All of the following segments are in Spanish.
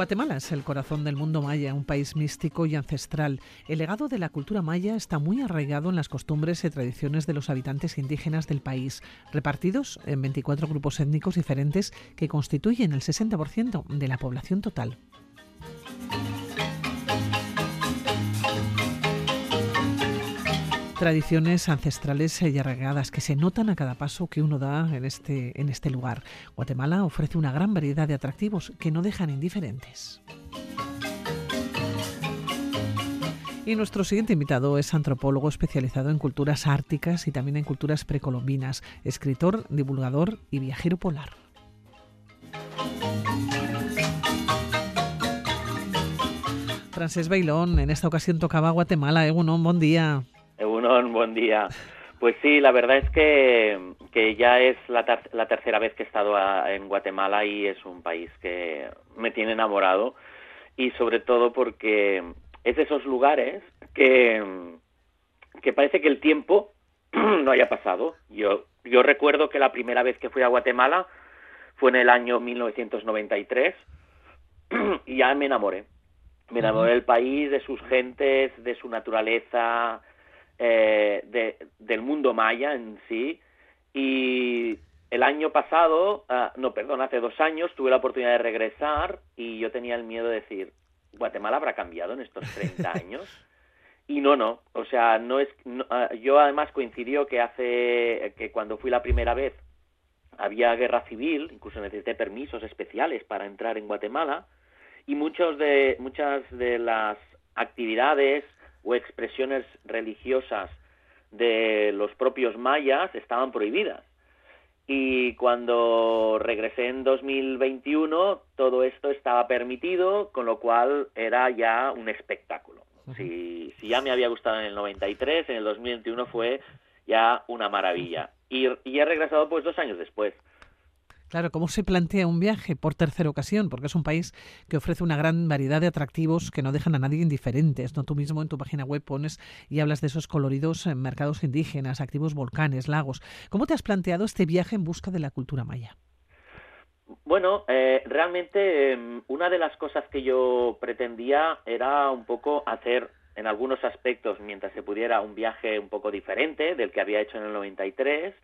Guatemala es el corazón del mundo maya, un país místico y ancestral. El legado de la cultura maya está muy arraigado en las costumbres y tradiciones de los habitantes indígenas del país, repartidos en 24 grupos étnicos diferentes que constituyen el 60% de la población total. Tradiciones ancestrales y arraigadas que se notan a cada paso que uno da en este, en este lugar. Guatemala ofrece una gran variedad de atractivos que no dejan indiferentes. Y nuestro siguiente invitado es antropólogo especializado en culturas árticas y también en culturas precolombinas, escritor, divulgador y viajero polar. Francés Bailón, en esta ocasión tocaba Guatemala. ¿eh? un buen día. Buen día. Pues sí, la verdad es que, que ya es la, la, tercera vez que he estado en Guatemala y es un país que me tiene enamorado y sobre todo porque es de esos lugares que, que parece que el tiempo no haya pasado. Yo, yo recuerdo que la primera vez que fui a Guatemala fue en el año 1993 y ya me enamoré. Me enamoré del país, de sus gentes, de su naturaleza, eh, de, del mundo maya en sí. Y el año pasado, ah, no, perdón, hace dos años tuve la oportunidad de regresar y yo tenía el miedo de decir, ¿Guatemala habrá cambiado en estos 30 años? Y no, no, o sea, no es, ah, yo además coincidió que hace, que cuando fui la primera vez había guerra civil, incluso necesité permisos especiales para entrar en Guatemala, y muchos de, muchas de las actividades o expresiones religiosas de los propios mayas estaban prohibidas. Y cuando regresé en 2021, todo esto estaba permitido, con lo cual era ya un espectáculo. Si, si ya me había gustado en el 93, en el 2021 fue ya una maravilla. Y, y he regresado pues dos años después. Claro, ¿cómo se plantea un viaje por tercera ocasión? Porque es un país que ofrece una gran variedad de atractivos que no dejan a nadie indiferentes. ¿no? Tú mismo en tu página web pones y hablas de esos coloridos eh, mercados indígenas, activos volcanes, lagos. ¿Cómo te has planteado este viaje en busca de la cultura maya? Bueno, eh, realmente em, una de las cosas que yo pretendía era un poco hacer en algunos aspectos, mientras se pudiera, un viaje un poco diferente del que había hecho en el 93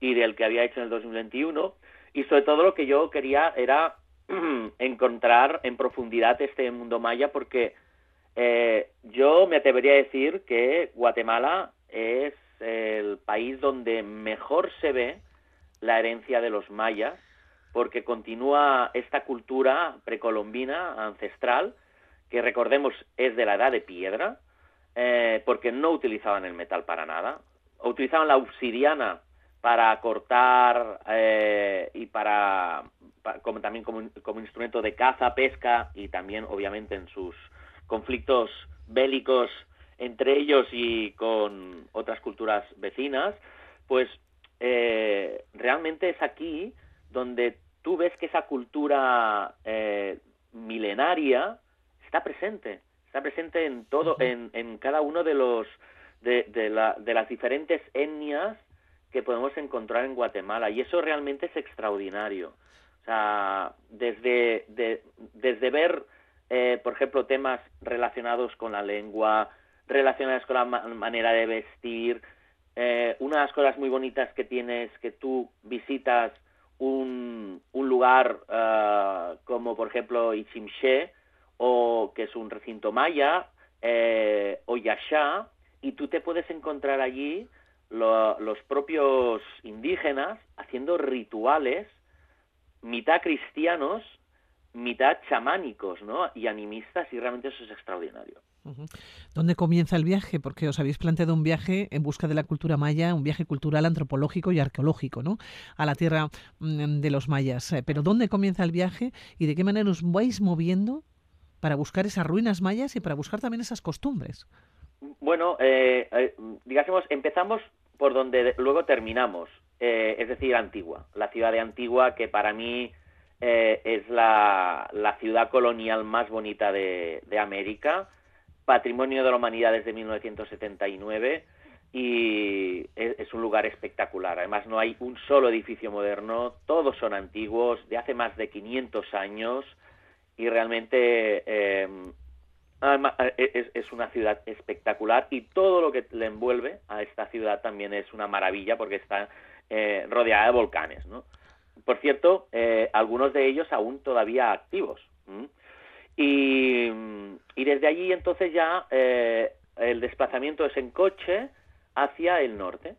y del que había hecho en el 2021 y sobre todo lo que yo quería era encontrar en profundidad este mundo maya porque eh, yo me atrevería a decir que Guatemala es el país donde mejor se ve la herencia de los mayas porque continúa esta cultura precolombina ancestral que recordemos es de la edad de piedra eh, porque no utilizaban el metal para nada utilizaban la obsidiana para cortar eh, y para, como también como, como, instrumento de caza, pesca y también obviamente en sus conflictos bélicos entre ellos y con otras culturas vecinas, pues eh, realmente es aquí donde tú ves que esa cultura eh, milenaria está presente, está presente en todo, en, en cada uno de los de, de, la, de las diferentes etnias que podemos encontrar en Guatemala y eso realmente es extraordinario. O sea, desde, desde ver, eh, por ejemplo, temas relacionados con la lengua, relacionados con la manera de vestir, eh, una de las cosas muy bonitas que tienes que tú visitas un, un lugar uh, como por ejemplo Ichimché o que es un recinto maya eh, o Yashá y tú te puedes encontrar allí los propios indígenas haciendo rituales mitad cristianos, mitad chamánicos, ¿no? Y animistas, y realmente eso es extraordinario. ¿Dónde comienza el viaje? Porque os habéis planteado un viaje en busca de la cultura maya, un viaje cultural, antropológico y arqueológico, ¿no? A la tierra mm, de los mayas. Eh, pero ¿dónde comienza el viaje y de qué manera os vais moviendo para buscar esas ruinas mayas y para buscar también esas costumbres? Bueno, eh, eh, digásemos, empezamos por donde luego terminamos, eh, es decir, Antigua, la ciudad de Antigua que para mí eh, es la, la, ciudad colonial más bonita de, de, América, patrimonio de la humanidad desde 1979 y es, un lugar espectacular. Además, no hay un solo edificio moderno, todos son antiguos, de hace más de 500 años, y realmente eh, es, es, una ciudad espectacular y todo lo que le envuelve a esta ciudad también es una maravilla porque está eh, rodeada de volcanes. ¿no? Por cierto, eh, algunos de ellos aún todavía activos. Y, y, desde allí entonces ya eh, el desplazamiento es en coche hacia el norte.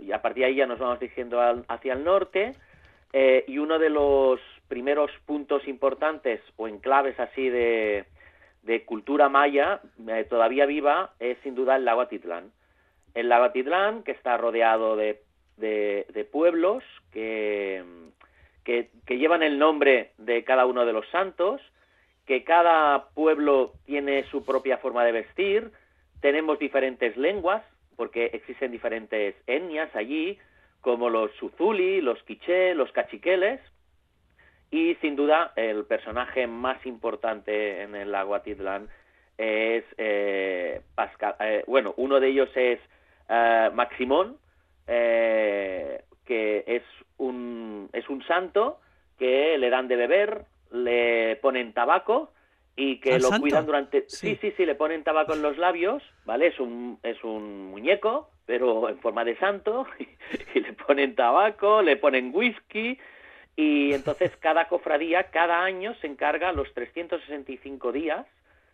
y a partir de ahí ya nos vamos dirigiendo hacia el norte. y uno de los primeros puntos importantes o enclaves así de, de cultura maya eh, todavía viva es sin duda el lago Atitlán. El lago Atitlán, que está rodeado de, de, pueblos que, que, llevan el nombre de cada uno de los santos, que cada pueblo tiene su propia forma de vestir, tenemos diferentes lenguas, porque existen diferentes etnias allí, como los Suzuli, los Quiché, los Cachiqueles, y sin duda el personaje más importante en el lago Atitlán es eh, Pascal, eh, bueno, uno de ellos es eh, Maximón, que es un, es un santo que le dan de beber, le ponen tabaco y que lo cuidan durante sí. sí sí le ponen tabaco en los labios vale es un es un muñeco pero en forma de santo y le ponen tabaco le ponen whisky y entonces cada cofradía, cada año, se encarga los 365 días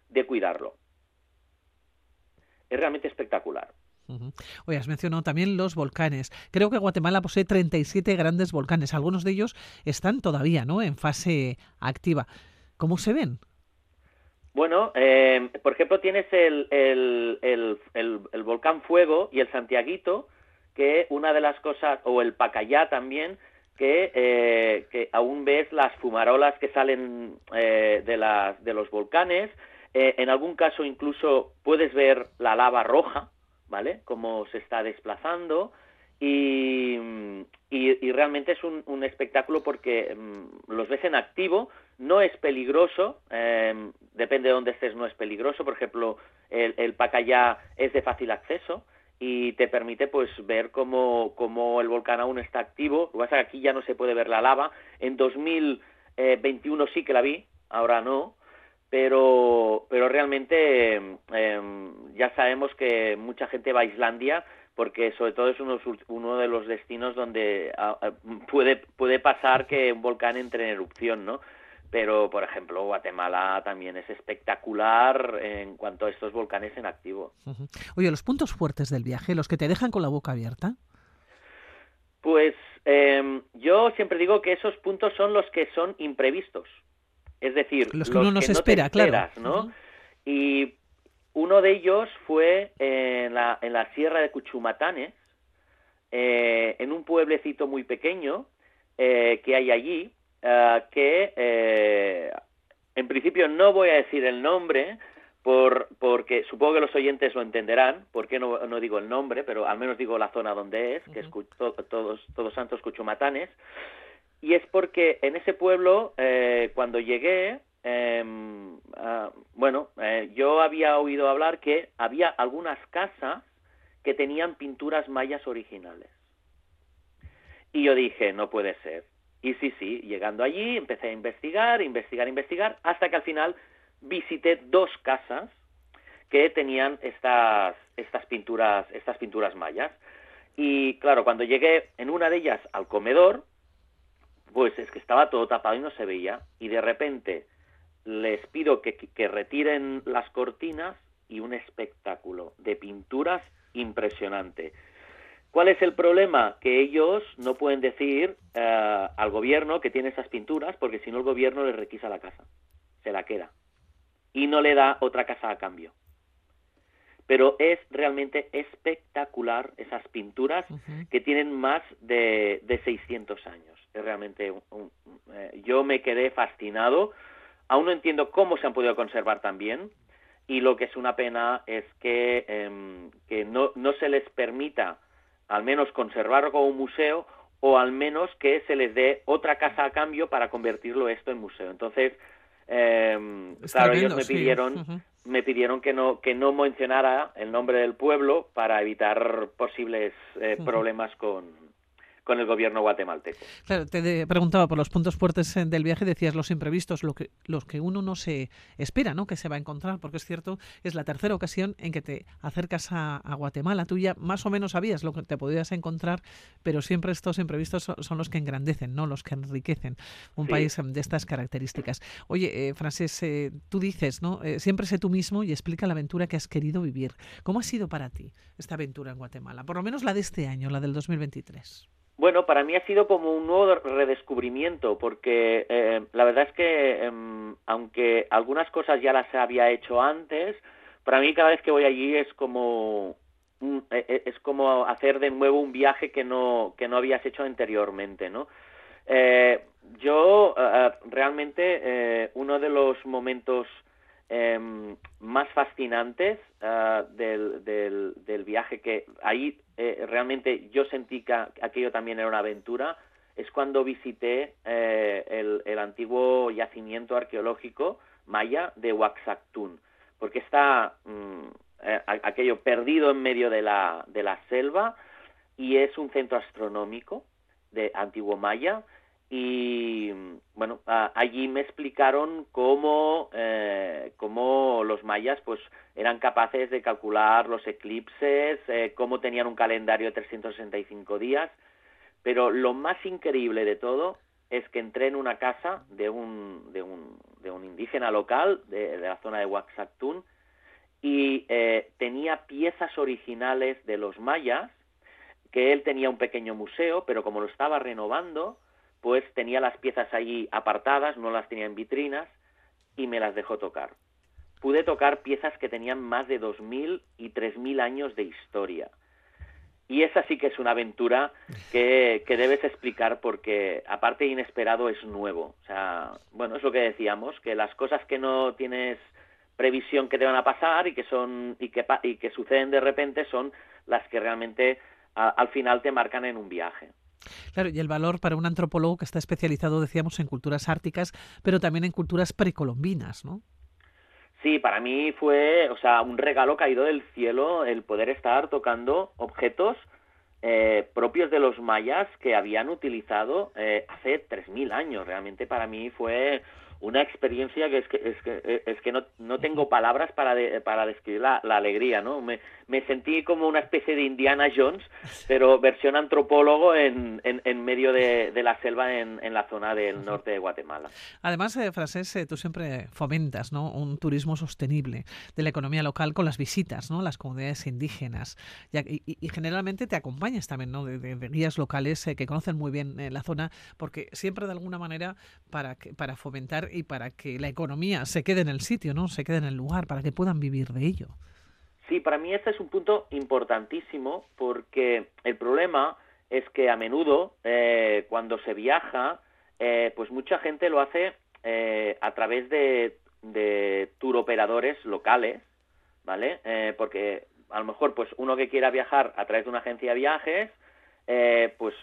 de cuidarlo. Es realmente espectacular. Oye, has mencionado también los volcanes. Creo que Guatemala posee 37 grandes volcanes. Algunos de ellos están todavía ¿no? en fase activa. ¿Cómo se ven? Bueno, eh, por ejemplo, tienes el, el, el, el, volcán Fuego y el Santiaguito, que una de las cosas, o el Pacayá también, que, eh, que aún ves las fumarolas que salen eh, de, las, de los volcanes. Eh, en algún caso incluso puedes ver la lava roja, ¿vale? Cómo se está desplazando. Y, y, realmente es un, espectáculo porque mm, los ves en activo, no es peligroso, depende de dónde estés, no es peligroso. Por ejemplo, el, el Pacayá es de fácil acceso, y te permite pues ver cómo, cómo el volcán aún está activo. Lo que pasa es que aquí ya no se puede ver la lava. En 2021 sí que la vi, ahora no, pero, pero realmente em, ya sabemos que mucha gente va a Islandia porque sobre todo es uno, uno de los destinos donde puede, puede pasar que un volcán entre en erupción, ¿no? Pero por ejemplo Guatemala también es espectacular en cuanto a estos volcanes en activo. Oye, los puntos fuertes del viaje, los que te dejan con la boca abierta. Pues em, yo siempre digo que esos puntos son los que son imprevistos, es decir, los que uno no se espera, claro. ¿no? Y uno de ellos fue en la, en la sierra de Cuchumatanes, eh, en un pueblecito muy pequeño eh, que hay allí, eh, que eh, en principio no voy a decir el nombre por, porque supongo que los oyentes lo entenderán, por qué no, no digo el nombre, pero al menos digo la zona donde es, que es todos, todos Santos Cuchumatanes, y es porque en ese pueblo, eh, cuando llegué, ah, bueno, yo había oído hablar que había algunas casas que tenían pinturas mayas originales. Y yo dije, no puede ser. Y sí, sí, llegando allí empecé a investigar, investigar, investigar, hasta que al final visité dos casas que tenían estas, estas pinturas, estas pinturas mayas. Y claro, cuando llegué en una de ellas al comedor, pues es que estaba todo tapado y no se veía. Y de repente les pido que, que retiren las cortinas y un espectáculo de pinturas impresionante. ¿Cuál es el problema? Que ellos no pueden decir eh, al gobierno que tiene esas pinturas porque si no el gobierno les requisa la casa, se la queda y no le da otra casa a cambio. Pero es realmente espectacular esas pinturas que tienen más de, de 600 años. Es realmente eh, yo me quedé fascinado. Aún no entiendo cómo se han podido conservar tan bien y lo que es una pena es que, em, que no, no se les permita al menos conservarlo como un museo o al menos que se les dé otra casa a cambio para convertirlo esto en museo. Entonces, eh, claro, ellos me pidieron, me pidieron que no que no mencionara el nombre del pueblo para evitar posibles eh, problemas con con el gobierno guatemalteco. Claro, te preguntaba por los puntos fuertes eh, del viaje, decías los imprevistos, lo que, los que uno no se espera, ¿no? Que se va a encontrar, porque es cierto, es la tercera ocasión en que te acercas a, Guatemala. Tú ya más o menos sabías lo que te podías encontrar, pero siempre estos imprevistos son, los que engrandecen, ¿no? Los que enriquecen un país em, de estas características. Oye, eh, Frances, eh, tú dices, ¿no? Eh, siempre sé tú mismo y explica la aventura que has querido vivir. ¿Cómo ha sido para ti esta aventura en Guatemala? Por lo menos la de este año, la del 2023. Bueno, para mí ha sido como un nuevo redescubrimiento, porque eh, la verdad es que, em, aunque algunas cosas ya las había hecho antes, para mí cada vez que voy allí es como e, e, es como hacer de nuevo un viaje que no que no habías hecho anteriormente, ¿no? Eh, yo eh, realmente uno de los momentos em, más fascinantes del, del, del, viaje que ahí eh, realmente yo sentí que aquello también era una aventura es cuando visité eh, el, antiguo yacimiento arqueológico maya de Huaxactún, porque está mm, eh, aquello perdido en medio de la, de la selva y es un centro astronómico de antiguo maya y bueno allí me explicaron cómo eh, cómo los mayas pues eran capaces de calcular los eclipses eh, cómo tenían un calendario de 365 días. Pero lo más increíble de todo es que entré en una casa de un de un, de un indígena local de, la zona de Huaxactún y eh, tenía piezas originales de los mayas que él tenía un pequeño museo pero como lo estaba renovando pues tenía las piezas allí apartadas, no las tenía en vitrinas y me las dejó tocar. Pude tocar piezas que tenían más de 2.000 y 3.000 años de historia. Y esa sí que es una aventura que, debes explicar porque, aparte inesperado, es nuevo. O sea, bueno, es lo que decíamos, que las cosas que no tienes previsión que te van a pasar y que son y que, y que suceden de repente son las que realmente al final te marcan en un viaje. Claro, y el valor para un antropólogo que está especializado, decíamos, en culturas árticas, pero también en culturas precolombinas, ¿no? Sí, para mí fue, o sea, un regalo caído del cielo el poder estar tocando objetos eh, propios de los mayas que habían utilizado eh, hace 3.000 años. Realmente para mí fue una experiencia que es que, es que, es que no, no tengo palabras para, para describir la, la alegría, ¿no? Me, me, sentí como una especie de Indiana Jones, pero versión antropólogo en, en, medio de, de, la selva en, en, la zona del norte de Guatemala. Además, eh, Frases, eh, tú siempre fomentas ¿no? un turismo sostenible de la economía local con las visitas, ¿no? las comunidades indígenas, y, y, generalmente te acompañas también ¿no? de, guías locales eh, que conocen muy bien eh, la zona, porque siempre de alguna manera para, para fomentar y para que la economía se quede en el sitio, ¿no? Se quede en el lugar, para que puedan vivir de ello. Sí, para mí este es un punto importantísimo porque el problema es que a menudo eh, cuando se viaja, eh, pues mucha gente lo hace eh, a través de, de operadores locales, ¿vale? porque a lo mejor pues uno que quiera viajar a través de una agencia de viajes, pues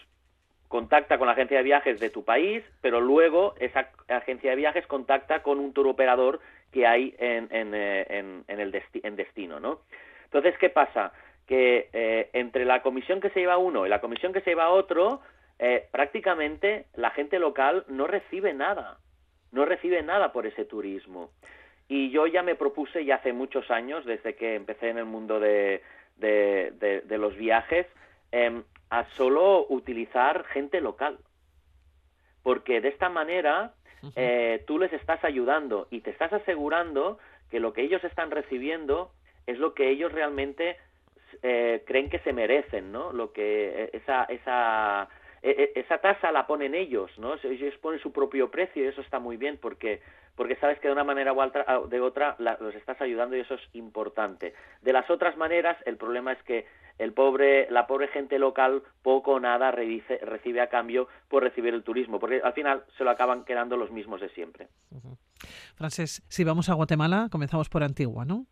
contacta con la agencia de viajes de tu país, pero luego esa agencia de viajes contacta con un tour operador que hay en, en, eh, el en destino, ¿no? Entonces, ¿qué pasa? Que eh, entre la comisión que se lleva uno y la comisión que se lleva otro, eh, prácticamente la gente local no recibe nada, no recibe nada por ese turismo. Y yo ya me propuse ya hace muchos años, desde que empecé en el mundo de, de, de los viajes, em, a solo utilizar gente local. Porque de esta manera eh, tú les estás ayudando y te estás asegurando que lo que ellos están recibiendo es lo que ellos realmente eh, creen que se merecen, ¿no? Lo que eh, esa esa esa tasa la ponen ellos, ¿no? Ellos ponen su propio precio y eso está muy bien porque porque sabes que de una manera u otra, de otra los estás ayudando y eso es importante. De las otras maneras, el problema es que el pobre, la pobre gente local poco o nada recibe a cambio por recibir el turismo, porque al final se lo acaban quedando los mismos de siempre. Frances, si vamos a Guatemala, comenzamos por Antigua, ¿no?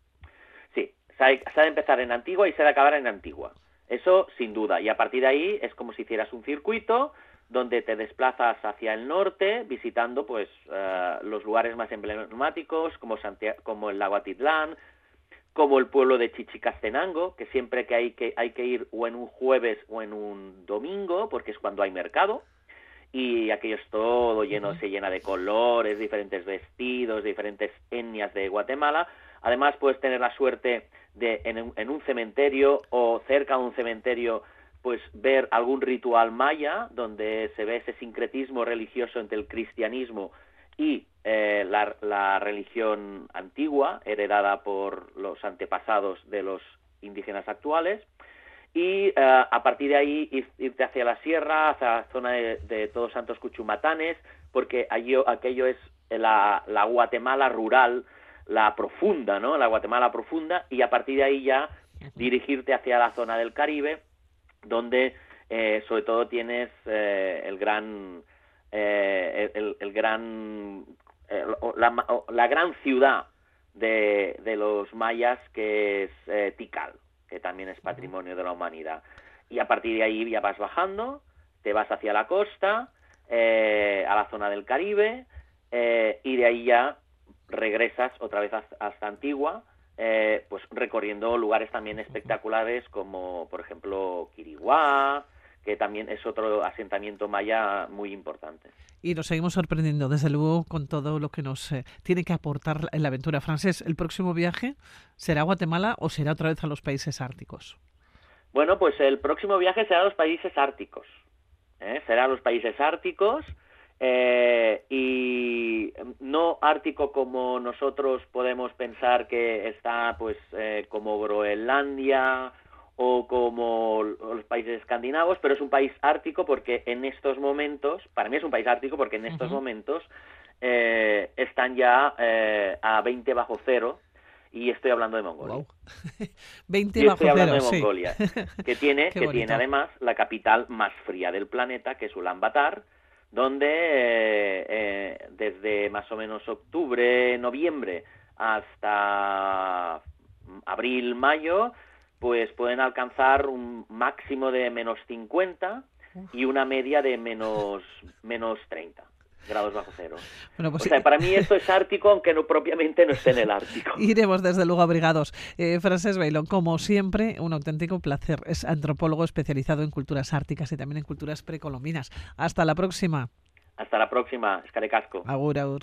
Sí, se ha de empezar en Antigua y se ha de acabar en Antigua. Eso sin duda. Y a partir de ahí es como si hicieras un circuito donde te desplazas hacia el norte visitando pues eh, los lugares más emblemáticos como, como el lago Atitlán, como el pueblo de Chichicastenango, que siempre que hay, que hay que ir o en un jueves o en un domingo, porque es cuando hay mercado, y aquello es todo lleno, se llena de colores, diferentes vestidos, diferentes etnias de Guatemala. Además puedes tener la suerte de en un cementerio o cerca de un cementerio pues ver algún ritual maya donde se ve ese sincretismo religioso entre el cristianismo y eh, la, religión antigua, heredada por los antepasados de los indígenas actuales, y eh, a partir de ahí irte hacia la sierra, hacia la zona de, Todos Santos Cuchumatanes, porque allí, aquello es la, Guatemala rural, la profunda, ¿no? La Guatemala profunda, y a partir de ahí ya dirigirte hacia la zona del Caribe, donde eh, sobre todo tienes eh, el gran eh, el, gran la, gran ciudad de, de, los mayas que es Tikal que también es patrimonio de la humanidad. Y a partir de ahí ya vas bajando te vas hacia la costa a la zona del Caribe y de ahí ya regresas otra vez hasta Antigua eh, pues recorriendo lugares también espectaculares como por ejemplo Quiriguá, que también es otro asentamiento maya muy importante. Y nos seguimos sorprendiendo, desde luego, con todo lo que nos eh, tiene que aportar la aventura. Francés, ¿el próximo viaje será a Guatemala o será otra vez a los países árticos? Bueno, pues el próximo viaje será a los países árticos. ¿eh? Será a los países árticos eh, y no ártico como nosotros podemos pensar que está pues eh, como Groenlandia o como los países escandinavos, pero es un país ártico porque en estos momentos, para mí es un país ártico porque en estos momentos eh, están ya eh, a 20 bajo cero y estoy hablando de Mongolia. 20 bajo estoy hablando de Mongolia, que tiene, que tiene además la capital más fría del planeta, que es Ulaanbaatar, donde eh, eh, desde más o menos octubre, noviembre hasta abril, mayo, pues pueden alcanzar un máximo de menos 50 y una media de menos, menos 30 grados bajo cero. Bueno, pues o sea, para mí esto es ártico, aunque no propiamente no esté en el Ártico. Iremos desde luego abrigados. Eh, Frances Bailón, como siempre, un auténtico placer. Es antropólogo especializado en culturas árticas y también en culturas precolombinas. Hasta la próxima. Hasta la próxima, Escare Casco. Agur, agur.